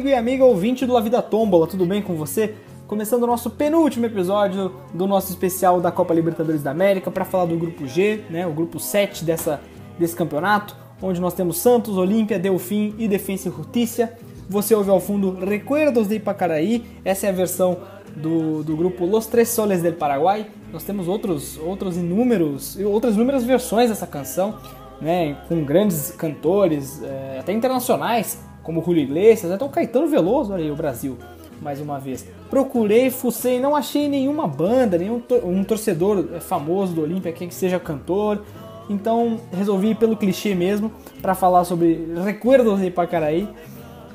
amigo e amiga ouvinte do La Vida Tombola, tudo bem com você? Começando o nosso penúltimo episódio do nosso especial da Copa Libertadores da América para falar do grupo G, né, o grupo 7 dessa, desse campeonato, onde nós temos Santos, Olímpia, Delfim e Defensa e Justiça. Você ouve ao fundo Recuerdos de Ipacaraí, essa é a versão do, do grupo Los Tres Soles del Paraguai. Nós temos outros, outros inúmeros, outras inúmeras versões dessa canção, né, com grandes cantores, é, até internacionais, como Julio Iglesias, até o Caetano Veloso, olha aí o Brasil, mais uma vez. Procurei, fucei, não achei nenhuma banda, nenhum tor um torcedor famoso do Olímpia que seja cantor. Então resolvi ir pelo clichê mesmo para falar sobre Recuerdos de Ipacaraí,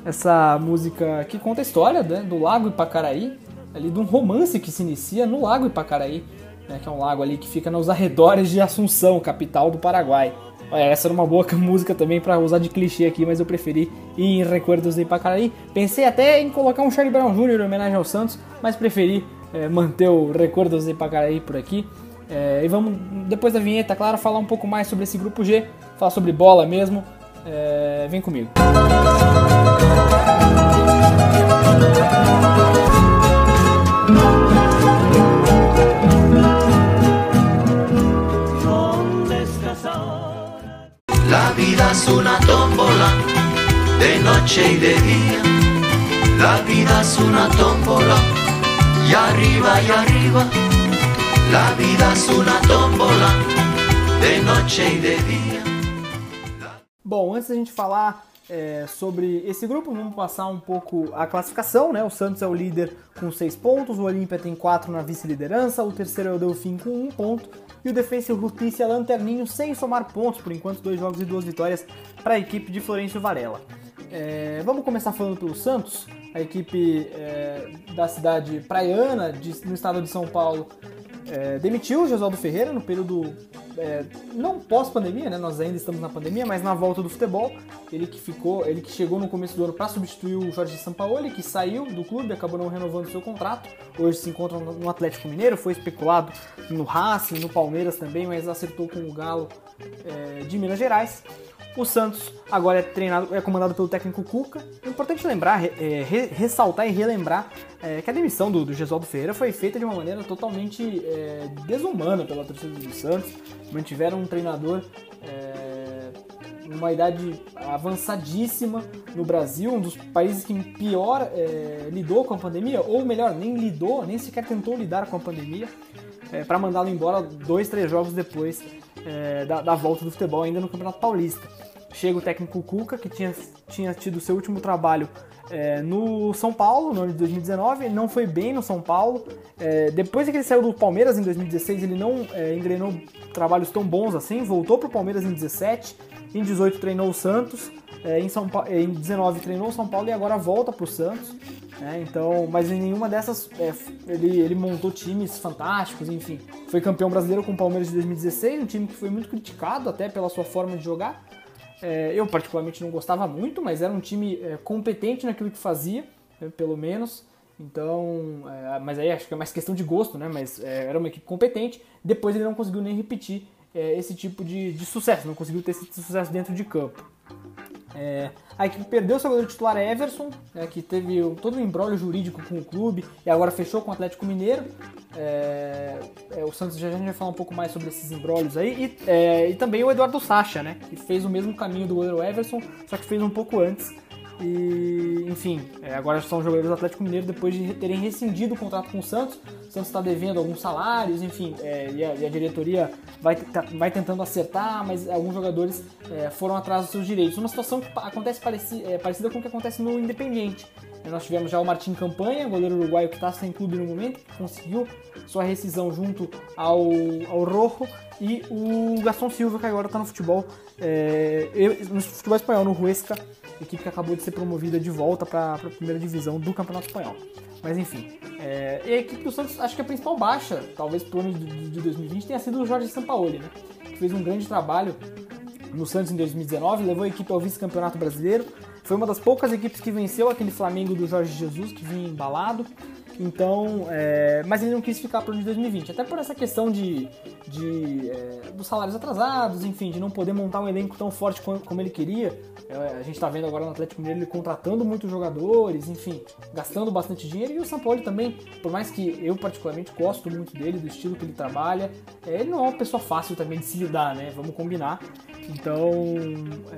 essa música que conta a história né, do Lago Ipacaraí, ali de um romance que se inicia no Lago Ipacaraí, né, que é um lago ali que fica nos arredores de Assunção, capital do Paraguai. Essa era uma boa música também para usar de clichê aqui, mas eu preferi ir em Recuerdos de Ipacaraí. Pensei até em colocar um Charlie Brown Jr. em homenagem ao Santos, mas preferi é, manter o Recuerdos de Ipacaraí por aqui. É, e vamos, depois da vinheta, claro, falar um pouco mais sobre esse grupo G, falar sobre bola mesmo. É, vem comigo. La vida es una tómbola de noche y de día. La vida es una tómbola y arriba y arriba. La vida es una tómbola de noche y de día. Bom, antes da gente falar é, sobre esse grupo, vamos passar um pouco a classificação, né? O Santos é o líder com 6 pontos, o Olímpia tem 4 na vice-liderança, o terceiro é o Delfim com 1 ponto e o Defensa e é lanterninho sem somar pontos, por enquanto, dois jogos e duas vitórias para a equipe de Florencio Varela. É, vamos começar falando pelo Santos, a equipe é, da cidade praiana, de, no estado de São Paulo, é, demitiu o Josualdo Ferreira no período é, não pós-pandemia, né? Nós ainda estamos na pandemia, mas na volta do futebol, ele que ficou, ele que chegou no começo do ano para substituir o Jorge Sampaoli, que saiu do clube, acabou não renovando seu contrato. Hoje se encontra no Atlético Mineiro, foi especulado no Racing, no Palmeiras também, mas acertou com o Galo é, de Minas Gerais. O Santos agora é treinado, é comandado pelo técnico Cuca. É importante lembrar, é, ressaltar e relembrar é, que a demissão do, do Gesualdo Ferreira foi feita de uma maneira totalmente é, desumana pela torcida do Santos. Mantiveram um treinador é, numa idade avançadíssima no Brasil, um dos países que pior é, lidou com a pandemia, ou melhor, nem lidou, nem sequer tentou lidar com a pandemia, é, para mandá-lo embora dois, três jogos depois é, da, da, volta do futebol, ainda no Campeonato Paulista. Chega o técnico Cuca, que tinha, tinha tido seu último trabalho é, no São Paulo, no ano de 2019, ele não foi bem no São Paulo. É, depois que ele saiu do Palmeiras em 2016, ele não é, engrenou trabalhos tão bons assim, voltou para o Palmeiras em 17, em 18 treinou o Santos, é, em, São pa... em 19 treinou o São Paulo e agora volta para o Santos. Né? Então, mas em nenhuma dessas é, ele, ele montou times fantásticos, enfim. Foi campeão brasileiro com o Palmeiras de 2016, um time que foi muito criticado até pela sua forma de jogar. É, eu particularmente não gostava muito, mas era um time é, competente naquilo que fazia, né, pelo menos. Então, é, mas aí acho que é mais questão de gosto, né? Mas é, era uma equipe competente. Depois ele não conseguiu nem repetir é, esse tipo de, de, sucesso, não conseguiu ter esse sucesso dentro de campo. É, a equipe perdeu seu goleiro titular Everson, né, que teve todo um embrólio jurídico com o clube e agora fechou com o Atlético Mineiro. É, é, o Santos já, já vai falar um pouco mais sobre esses embrólios aí. E, é, e, também o Eduardo Sacha, né, que fez o mesmo caminho do goleiro Everson, só que fez um pouco antes. E, enfim, é, agora são jogadores do Atlético Mineiro depois de terem rescindido o contrato com o Santos. O Santos está devendo alguns salários, enfim, é, e, a, e, a, diretoria vai, tá, vai tentando acertar, mas alguns jogadores é, foram atrás dos seus direitos. Uma situação que acontece pareci, é, parecida com o que acontece no Independiente. Nós tivemos já o Martim Campanha, goleiro uruguaio que está sem clube no momento, que conseguiu sua rescisão junto ao, ao Rojo, e o Gaston Silva, que agora está no futebol, é, no futebol espanhol, no Huesca, equipe que acabou de ser promovida de volta para a primeira divisão do Campeonato Espanhol. Mas enfim, é, e a equipe do Santos, acho que a principal baixa, talvez pro ano de, de 2020, tenha sido o Jorge Sampaoli, né? Que fez um grande trabalho no Santos em 2019, levou a equipe ao vice-campeonato brasileiro. Foi uma das poucas equipes que venceu aquele Flamengo do Jorge Jesus, que vinha embalado. Então, é, mas ele não quis ficar para o de 2020, até por essa questão de, de é, dos salários atrasados, enfim, de não poder montar um elenco tão forte como, como ele queria. É, a gente está vendo agora no Atlético Mineiro ele contratando muitos jogadores, enfim, gastando bastante dinheiro. E o São Paulo também, por mais que eu particularmente gosto muito dele, do estilo que ele trabalha, é, ele não é uma pessoa fácil também de se lidar, né? Vamos combinar. Então,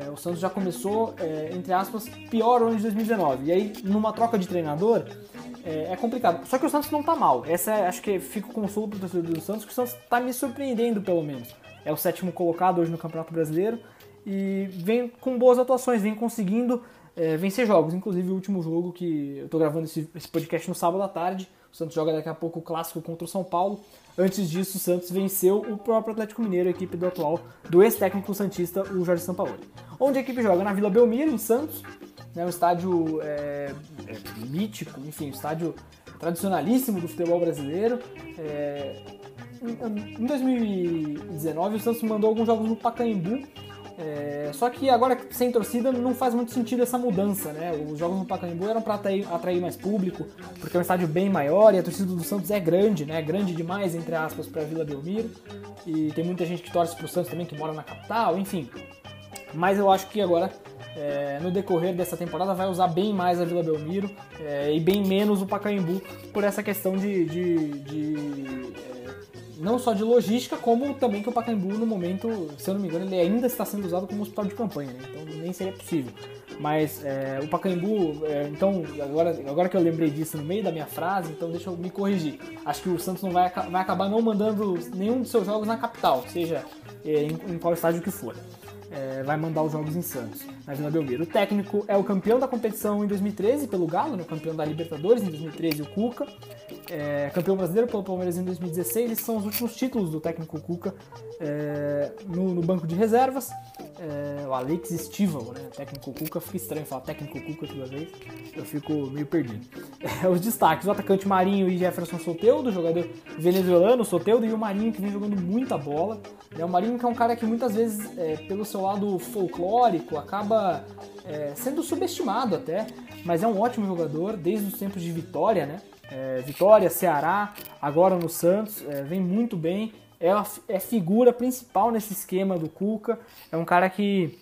é, o Santos já começou, é, entre aspas, pior ano de 2019. E aí, numa troca de treinador, é, é, complicado. Só que o Santos não tá mal. Essa é, acho que fica o consolo pro torcedor do Santos, que o Santos tá me surpreendendo, pelo menos. É o sétimo colocado hoje no Campeonato Brasileiro e vem com boas atuações, vem conseguindo é, vencer jogos. Inclusive o último jogo que eu tô gravando esse, esse podcast no sábado à tarde. O Santos joga daqui a pouco o clássico contra o São Paulo. Antes disso, o Santos venceu o próprio Atlético Mineiro, a equipe do atual, do ex-técnico Santista, o Jorge Sampaoli. Onde a equipe joga? Na Vila Belmiro, em Santos, né, um estádio é, é, mítico, enfim, um estádio tradicionalíssimo do futebol brasileiro. É, em 2019, o Santos mandou alguns jogos no Pacaembu, é, só que agora sem torcida não faz muito sentido essa mudança, né? Os jogos no Pacaembu eram para atrair, atrair, mais público, porque é um estádio bem maior e a torcida do Santos é grande, né? Grande demais, entre aspas, para Vila Belmiro. E tem muita gente que torce pro Santos também, que mora na capital, enfim. Mas eu acho que agora, é, no decorrer dessa temporada, vai usar bem mais a Vila Belmiro é, e bem menos o Pacaembu por essa questão de, de, de não só de logística, como também que o Pacaembu, no momento, se eu não me engano, ele ainda está sendo usado como hospital de campanha, né? então nem seria possível. Mas é, o Pacaembu, é, então, agora, agora que eu lembrei disso no meio da minha frase, então deixa eu me corrigir. Acho que o Santos não vai, vai acabar não mandando nenhum dos seus jogos na capital, seja é, em, em qual estádio que for é, vai mandar os jogos em Santos, na Vila Belmiro. O técnico é o campeão da competição em 2013 pelo Galo, né, campeão da Libertadores em 2013 o Cuca, é, campeão brasileiro pelo Palmeiras em 2016. Esses são os últimos títulos do técnico Cuca é, no, no, banco de reservas. É, o Alex Stival, né, técnico Cuca, fica estranho falar técnico Cuca toda vez, eu fico meio perdido. É, os destaques, o atacante Marinho e Jefferson Soteudo, jogador venezuelano, Soteudo, e o Marinho que vem jogando muita bola. É, o Marinho que é um cara que muitas vezes, é, pelo seu lado folclórico, acaba é, sendo subestimado até, mas é um ótimo jogador desde os tempos de Vitória, né? É, Vitória, Ceará, agora no Santos, é, vem muito bem, é, a, é figura principal nesse esquema do Cuca, é um cara que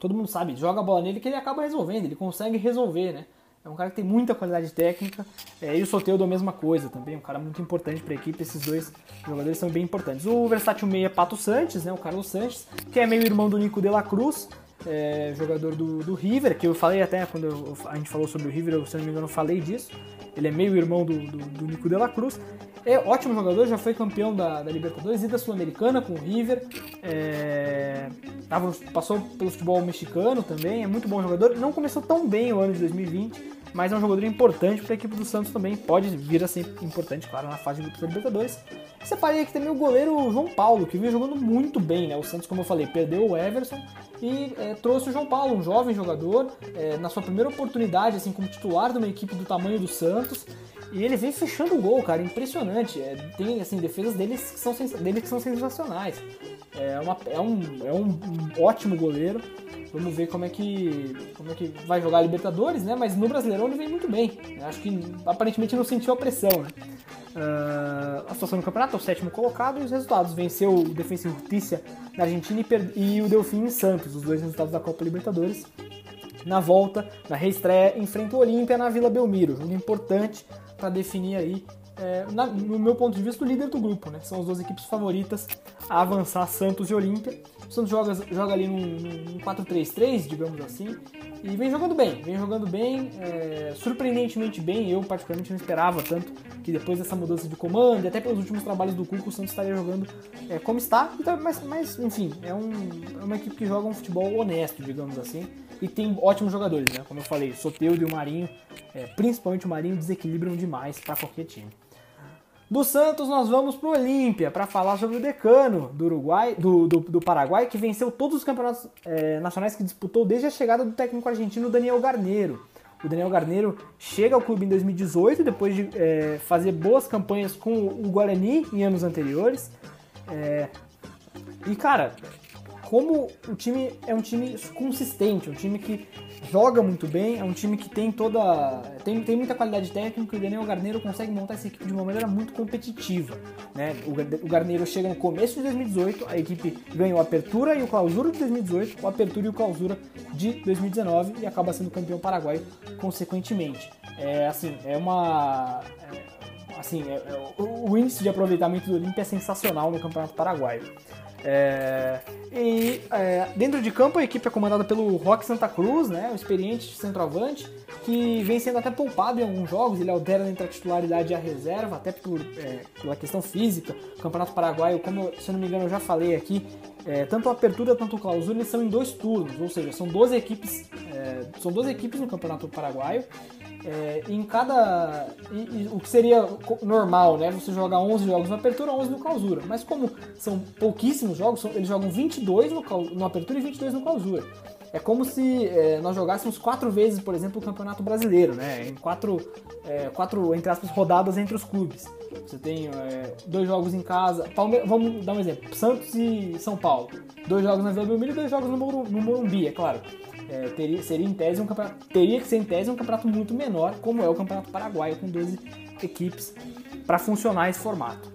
todo mundo sabe, joga a bola nele que ele acaba resolvendo, ele consegue resolver, né? É um cara que tem muita qualidade técnica. É, e o Soteudo a mesma coisa também, um cara muito importante para a equipe. Esses dois jogadores são bem importantes. O versátil meia Pato Santos, né, o Carlos Sanches, que é meio irmão do Nico de la Cruz, é, jogador do, do River, que eu falei até quando eu, a gente falou sobre o River, eu, se não me engano, falei disso. Ele é meio irmão do, do, do Nico de la Cruz. É ótimo jogador, já foi campeão da, da Libertadores e da Sul-Americana com o River. É, tava, passou pelo futebol mexicano também, é muito bom jogador. Não começou tão bem o ano de 2020, mas é um jogador importante para a equipe do Santos também. Pode vir a ser importante, claro, na fase de Libertadores. Separei aqui também o goleiro João Paulo, que vem jogando muito bem, né? O Santos, como eu falei, perdeu o Everson e é, trouxe o João Paulo, um jovem jogador, é, na sua primeira oportunidade, assim, como titular de uma equipe do tamanho do Santos. E ele vem fechando o gol, cara, impressionante. É, tem assim defesas deles que são, dele que são sensacionais. É, uma, é, um, é um, ótimo goleiro. Vamos ver como é que como é que vai jogar a Libertadores, né? Mas no Brasileirão ele vem muito bem. Acho que aparentemente não sentiu a pressão, né? Uh, a situação no campeonato é o sétimo colocado e os resultados. Venceu o Defensa e Justiça na Argentina e, e o Delfim em Santos, os dois resultados da Copa Libertadores. Na volta, na reestreia, enfrenta o Olímpia na Vila Belmiro. Jogo importante para definir aí, é, na, no meu ponto de vista, o líder do grupo. Né? São as duas equipes favoritas a avançar Santos e Olímpia. O Santos joga, joga ali num, num 4-3-3, digamos assim, e vem jogando bem, vem jogando bem, é, surpreendentemente bem. Eu, particularmente, não esperava tanto que depois dessa mudança de comando, e até pelos últimos trabalhos do Cuco, o Santos estaria jogando é, como está. Então, mas, mas, enfim, é, um, é uma equipe que joga um futebol honesto, digamos assim e tem ótimos jogadores, né? Como eu falei, Soteudo e o Marinho, é, principalmente o Marinho, desequilibram demais para qualquer time. Do Santos nós vamos para o Olímpia para falar sobre o decano do Uruguai, do, do, do, Paraguai, que venceu todos os campeonatos é, nacionais que disputou desde a chegada do técnico argentino Daniel Garneiro. O Daniel Garneiro chega ao clube em 2018, depois de é, fazer boas campanhas com o Guarani em anos anteriores. É, e cara, como o time é um time consistente, um time que joga muito bem, é um time que tem toda. tem, tem muita qualidade técnica e o Daniel Garneiro consegue montar essa equipe de uma maneira muito competitiva. Né? O, o Garneiro chega no começo de 2018, a equipe ganhou a apertura e o clausura de 2018, o apertura e o clausura de 2019 e acaba sendo campeão paraguaio consequentemente. É assim, é uma. É, assim, é, é, o, o índice de aproveitamento do Olímpia é sensacional no Campeonato Paraguaio. É, e é, dentro de campo a equipe é comandada pelo Roque Santa Cruz, né, um experiente centroavante, que vem sendo até poupado em alguns jogos, ele alterna entre a titularidade e a reserva, até por, é, pela questão física. O Campeonato Paraguaio, como se eu não me engano eu já falei aqui, é, tanto a apertura quanto o clausura eles são em dois turnos, ou seja, são 12 equipes, é, são 12 equipes no Campeonato Paraguaio é, em cada. E, e, o que seria normal, né? Você jogar 11 jogos na apertura, 11 no clausura. Mas como são pouquíssimos jogos, são, eles jogam 22 no, no apertura e 22 no clausura. É como se é, nós jogássemos quatro vezes, por exemplo, o Campeonato Brasileiro, né? Em quatro, é, quatro entre aspas, rodadas entre os clubes. Você tem é, dois jogos em casa. Palme vamos dar um exemplo: Santos e São Paulo. Dois jogos na Vila Belmiro e dois jogos no Morumbi, é claro é, teria, seria em tese um campeonato, teria que ser em tese um campeonato muito menor, como é o Campeonato Paraguaio, com 12 equipes, para funcionar esse formato.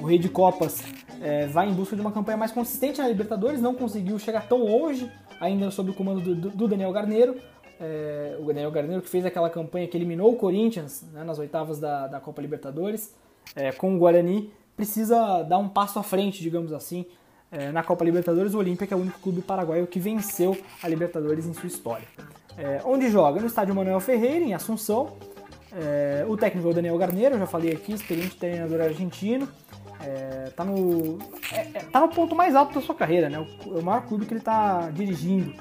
O Rei de Copas é, vai em busca de uma campanha mais consistente na Libertadores, não conseguiu chegar tão longe, ainda sob o comando do, do Daniel Garneiro. É, o Daniel Garneiro que fez aquela campanha que eliminou o Corinthians né, nas oitavas da, da Copa Libertadores, é, com o Guarani, precisa dar um passo à frente, digamos assim, é, na Copa Libertadores, o Olímpia, que é o único clube paraguaio que venceu a Libertadores em sua história. É, onde joga? No estádio Manuel Ferreira, em Assunção. É, o técnico é o Daniel Garneiro, já falei aqui, experiente treinador argentino. É, tá, no, é, é, tá no ponto mais alto da sua carreira, né? O, o maior clube que ele está dirigindo.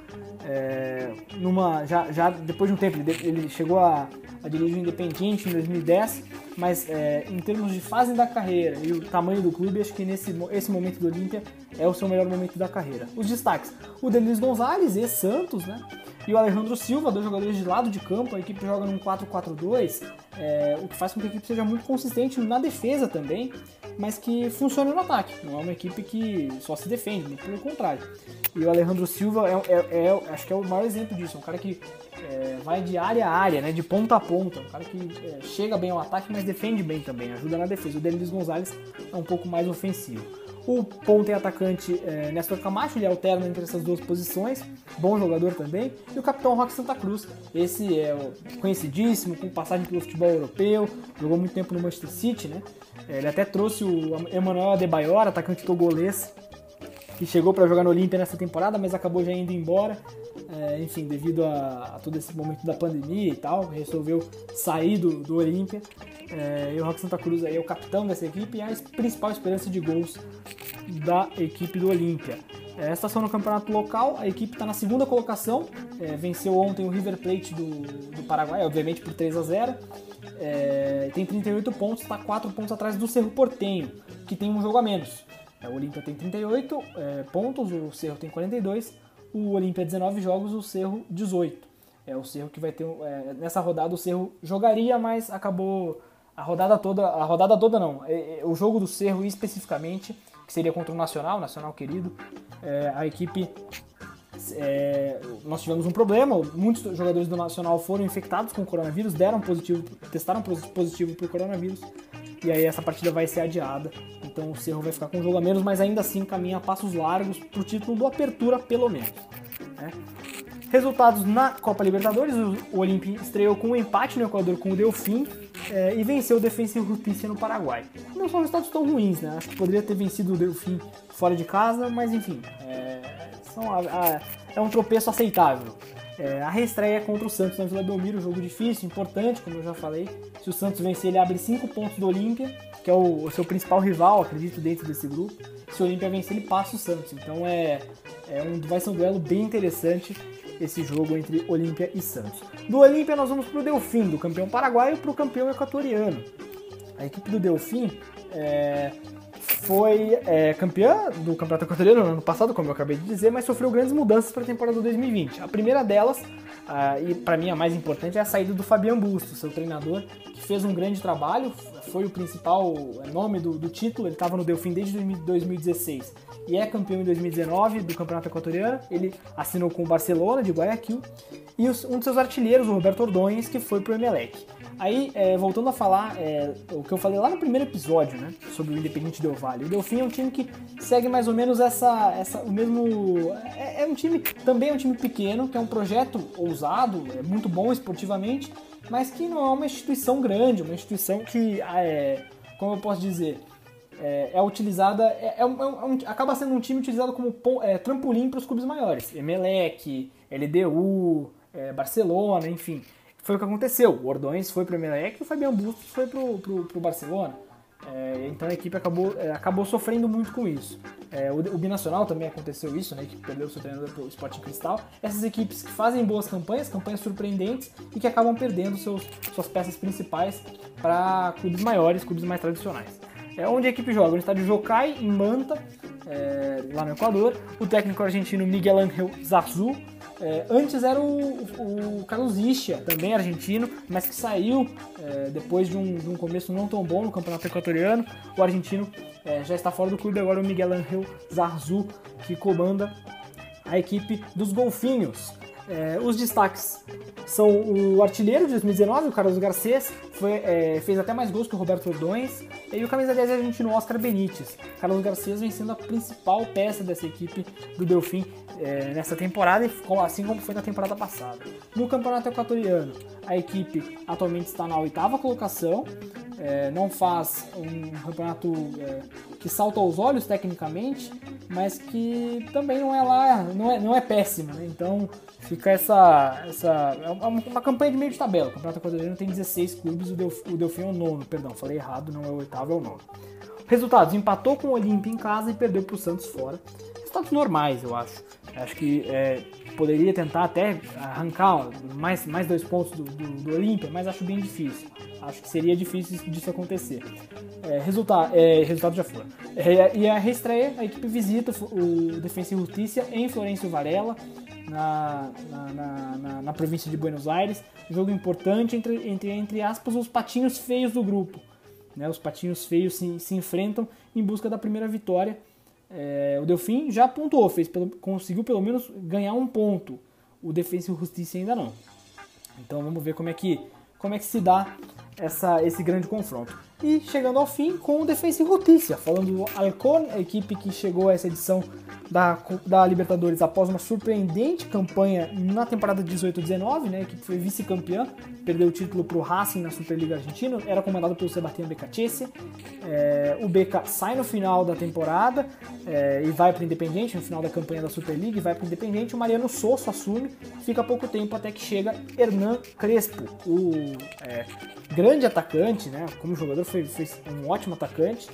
É, numa, já, já depois de um tempo, ele, ele chegou a, a dirigir o Independiente em 2010 mas é, em termos de fase da carreira e o tamanho do clube, acho que nesse esse momento do Olímpia é o seu melhor momento da carreira. Os destaques: o Denis Gonzalez, e Santos, né? E o Alejandro Silva, dois jogadores de lado de campo, a equipe joga num 4-4-2, é, o que faz com que a equipe seja muito consistente na defesa também, mas que funcione no ataque. Não é uma equipe que só se defende, muito pelo contrário. E o Alejandro Silva é, é, é acho que é o maior exemplo disso, é um cara que é, vai de área a área, né, de ponta a ponta, um cara que é, chega bem ao ataque, mas defende bem também, ajuda na defesa. O Denis Gonzalez é um pouco mais ofensivo. O ponta e atacante é, Camacho, ele alterna entre essas duas posições, bom jogador também. E o capitão Roque Santa Cruz, esse é conhecidíssimo, com passagem pelo futebol europeu, jogou muito tempo no Manchester City, né? É, ele até trouxe o Emmanuel Adebayor, atacante togolês, que chegou para jogar no Olímpia nessa temporada, mas acabou já indo embora. É, enfim, devido a, a, todo esse momento da pandemia e tal, resolveu sair do, do Olímpia. É, e o Roque Santa Cruz aí é o capitão dessa equipe e a principal esperança de gols da equipe do Olímpia. É, ação no campeonato local, a equipe está na segunda colocação, é, venceu ontem o River Plate do, do Paraguai, obviamente por 3 a 0 é, tem 38 pontos, está 4 pontos atrás do Cerro Portenho, que tem um jogo a menos. É, o Olímpia tem 38 é, pontos, o Cerro tem 42, o Olímpia 19 jogos, o Cerro 18. É o Cerro que vai ter é, nessa rodada o Cerro jogaria, mas acabou a rodada toda, a rodada toda não, é, é, o jogo do Cerro especificamente, que seria contra o Nacional, Nacional querido, é, a equipe é, nós tivemos um problema, muitos jogadores do Nacional foram infectados com coronavírus, deram positivo, testaram positivo para o coronavírus, e aí essa partida vai ser adiada. Então o Cerro vai ficar com um jogo a menos, mas ainda assim caminha a passos largos para o título do Apertura, pelo menos. Né? Resultados na Copa Libertadores: o Olimpia estreou com um empate no Equador com o Delfim é, e venceu o Defensa e Justiça no Paraguai. Não são resultados tão ruins, né? Acho que poderia ter vencido o Delfim fora de casa, mas enfim, é, são a, a, é um tropeço aceitável. É, a reestreia é contra o Santos na Vila Belmiro, jogo difícil, importante, como eu já falei. Se o Santos vencer, ele abre 5 pontos do Olímpia, que é o, o, seu principal rival, acredito, dentro desse grupo. Se o Olímpia vencer, ele passa o Santos. Então é, é um, vai ser um duelo bem interessante esse jogo entre Olímpia e Santos. Do Olímpia nós vamos para o Delfim, do campeão paraguaio para o campeão equatoriano. A equipe do Delfim é, foi é, campeã do Campeonato Equatoriano no ano passado, como eu acabei de dizer, mas sofreu grandes mudanças para a temporada 2020. A primeira delas Ah, e para mim a mais importante é a saída do Fabian Busto, seu treinador, que fez um grande trabalho, foi o principal nome do, do título, ele estava no Delfim desde 2016 e é campeão em 2019 do Campeonato Equatoriano. Ele assinou com o Barcelona de Guayaquil e um de seus artilheiros, o Roberto Ordonhes, que foi pro Emelec. Aí, é, voltando a falar é, o que eu falei lá no primeiro episódio, né, sobre o Independente Del Valle. O Delfim é um time que segue mais ou menos essa, essa o mesmo. É, é, um time, também é um time pequeno, que é um projeto ousado, é muito bom esportivamente, mas que não é uma instituição grande, uma instituição que, é, como eu posso dizer, é, é utilizada, é, é, um, é um, acaba sendo um time utilizado como é, trampolim para os clubes maiores. Emelec, LDU, é, Barcelona, enfim. Foi o que aconteceu. O Ordões foi para o Emelec e o Fabian Bustos foi para o Barcelona. É, então a equipe acabou, acabou sofrendo muito com isso. O, o, Binacional também aconteceu isso, né, que perdeu seu treinador para o Sporting Cristal. Essas equipes que fazem boas campanhas, campanhas surpreendentes e que acabam perdendo seus, suas peças principais para clubes maiores, clubes mais tradicionais. É onde a equipe joga, no estádio Jocai, em Manta, é, lá no Equador. O técnico argentino Miguel Ángel Zarzu. É, antes era o, o Carlos Ischia, também argentino, mas que saiu é, depois de um, de um, começo não tão bom no campeonato equatoriano. O argentino é, já está fora do clube, agora o Miguel Ángel Zarzu, que comanda a equipe dos Golfinhos. É, os destaques são o artilheiro de 2019, o Carlos Garcês, foi, é, fez até mais gols que o Roberto Ordões, e o camisa 10 argentino Oscar Benítez. Carlos Garcês vem sendo a principal peça dessa equipe do Delfim é, nessa temporada, assim como foi na temporada passada. No campeonato equatoriano, a equipe atualmente está na oitava colocação, é, não faz um campeonato é, que salta aos olhos tecnicamente, mas que também não é lá, não é, não é péssimo. Né? Então fica essa, essa é uma, uma, campanha de meio de tabela. O campeonato equatoriano tem 16 clubes, o, Delf, o Delfim é o nono, perdão, falei errado, não é o oitavo, é o nono. Resultados: empatou com o Olímpia em casa e perdeu para o Santos fora. Resultados normais, eu acho. Acho que é, poderia tentar até arrancar mais, mais dois pontos do, do, do Olímpia, mas acho bem difícil. Acho que seria difícil disso acontecer. É, resultado, é, resultado já foi. É, e a reestreia, a equipe visita o Defensa e Justiça em Florencio Varela, na, na, na, na, província de Buenos Aires. Jogo importante entre, entre, entre aspas, os patinhos feios do grupo. Né? Os patinhos feios se, se enfrentam em busca da primeira vitória. É, o Delfim já pontuou, fez pelo, conseguiu pelo menos ganhar um ponto. O Defensa e Justiça ainda não. Então vamos ver como é que, como é que se dá essa, esse grande confronto. E chegando ao fim com o Defensa e Justiça, falando do Alcon, a equipe que chegou a essa edição da, da Libertadores após uma surpreendente campanha na temporada 18-19, né, que foi vice-campeã, perdeu o título para o Racing na Superliga Argentina, era comandado pelo Sebastião Becachese. É, o Beca sai no final da temporada é, e vai para o Independente, no final da campanha da Superliga, e vai para o Independente. O Mariano Sosso assume, fica pouco tempo até que chega Hernan Crespo, o é, grande atacante, né, como jogador foi, foi um ótimo atacante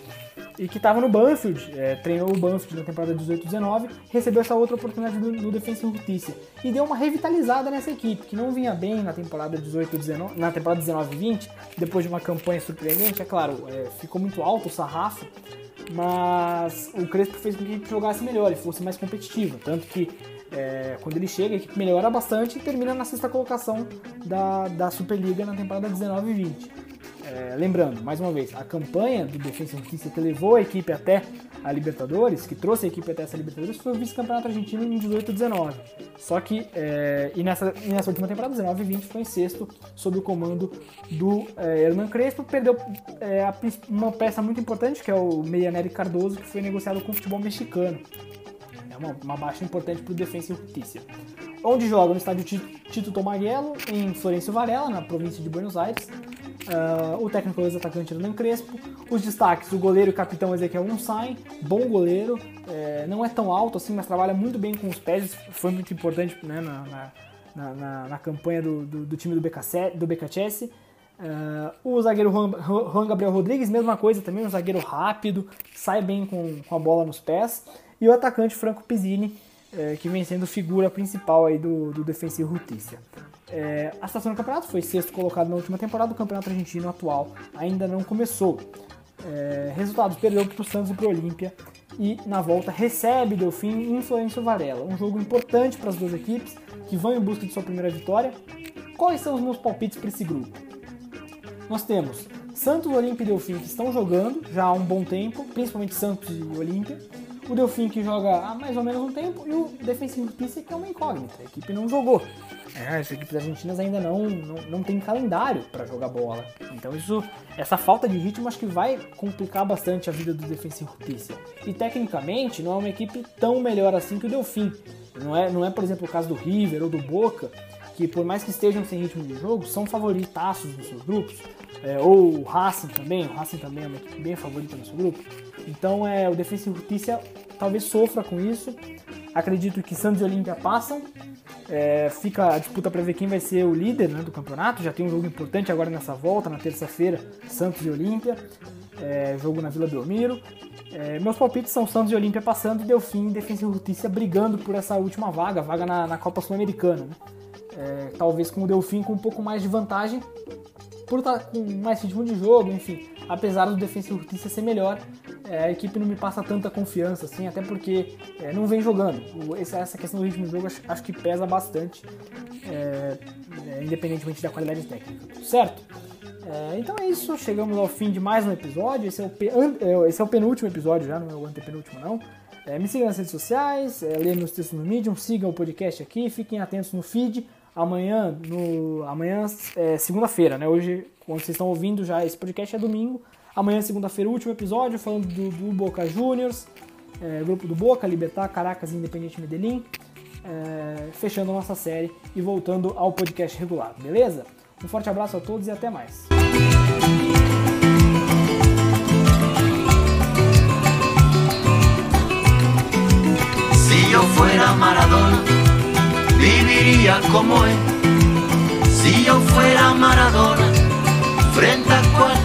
e que estava no Banfield, é, treinou o Banfield na temporada 18-19, recebeu essa outra oportunidade no, no Defensa e Justiça e deu uma revitalizada nessa equipe, que não vinha bem na temporada 18-19, na temporada 19-20, depois de uma campanha surpreendente, é claro, é, ficou muito alto o sarrafo, mas o Crespo fez com que a equipe jogasse melhor e fosse mais competitiva, tanto que é, quando ele chega, a equipe melhora bastante e termina na sexta colocação da, da Superliga na temporada 19 20. É, lembrando, mais uma vez, a campanha do Defensa e Justiça que levou a equipe até a Libertadores, que trouxe a equipe até essa Libertadores, foi o vice-campeonato argentino em 18 19. Só que, é, e, nessa, e nessa última temporada, 19 20, foi em sexto, sob o comando do é, Hernan Crespo. Perdeu é, a, uma peça muito importante, que é o Meia Nery Cardoso, que foi negociado com o futebol mexicano. É uma, uma baixa importante para o Defensa e Justiça. Onde joga no estádio Tito Tomaguelo, em Florencio Varela, na província de Buenos Aires. Uh, o técnico ex-atacante Hernan Crespo. Os destaques, o goleiro e capitão Ezequiel Unsain, bom goleiro, é, não é tão alto assim, mas trabalha muito bem com os pés, foi muito importante né, na, na, na, na, campanha do, do, do, time do, BKC, do BKCS. Uh, ah, o zagueiro Juan, Juan, Gabriel Rodrigues, mesma coisa também, um zagueiro rápido, sai bem com, com a bola nos pés. E o atacante Franco Pizzini, é, que vem sendo figura principal aí do, do Defensivo. É, a situação do campeonato foi sexto colocado na última temporada, o campeonato argentino atual ainda não começou. É, resultados, perdeu para o Santos e para o Olímpia e na volta recebe Delfim em Florencio Varela. Um jogo importante para as duas equipes que vão em busca de sua primeira vitória. Quais são os meus palpites para esse grupo? Nós temos Santos, Olímpia e Delfim que estão jogando já há um bom tempo, principalmente Santos e Olímpia. O Delfim que joga há mais ou menos um tempo e o Defensivo Justiça que é uma incógnita. A equipe não jogou. É, as equipes argentinas ainda não, não, não calendário para jogar bola. Então isso, essa falta de ritmo acho que vai complicar bastante a vida do Defensivo Justiça. E tecnicamente não é uma equipe tão melhor assim que o Delfim. Não é, não é por exemplo, o caso do River ou do Boca, que por mais que estejam sem ritmo de jogo, são favoritaços nos seus grupos. É, ou o Racing também, o Racing também é uma equipe bem favorita no seu grupo. Então é, o Defensa e Justiça talvez sofra com isso. Acredito que Santos e Olímpia passam. É, fica a disputa para ver quem vai ser o líder né, do campeonato. Já tem um jogo importante agora nessa volta, na terça-feira, Santos e Olímpia. É, jogo na Vila Belmiro. É, meus palpites são Santos e Olímpia passando e Delfim e Defensa e Justiça brigando por essa última vaga, vaga na, na Copa Sul-Americana. Né? É, talvez com o Delfim com um pouco mais de vantagem, por estar com mais ritmo de jogo, enfim. Apesar do Defensa e Justiça ser melhor, é, a equipe não me passa tanta confiança, assim, até porque é, não vem jogando. O, essa, questão do ritmo de jogo acho, acho que pesa bastante, é, é independentemente da qualidade técnica, certo? É, então é isso, chegamos ao fim de mais um episódio. Esse é o, é, esse é o penúltimo episódio já, não é o antepenúltimo não. me sigam nas redes sociais, leiam meus textos no Medium, sigam o podcast aqui, fiquem atentos no feed amanhã, no amanhã é segunda-feira, né? Hoje, quando vocês estão ouvindo já esse podcast é domingo. Amanhã, segunda-feira, último episódio falando do, do Boca Juniors, é, grupo do Boca, Libertar, Caracas e Medellín, é, fechando a nossa série e voltando ao podcast regular, beleza? Um forte abraço a todos e até mais. Si yo fuera Maradona viviría como él. Si yo fuera Maradona, frente a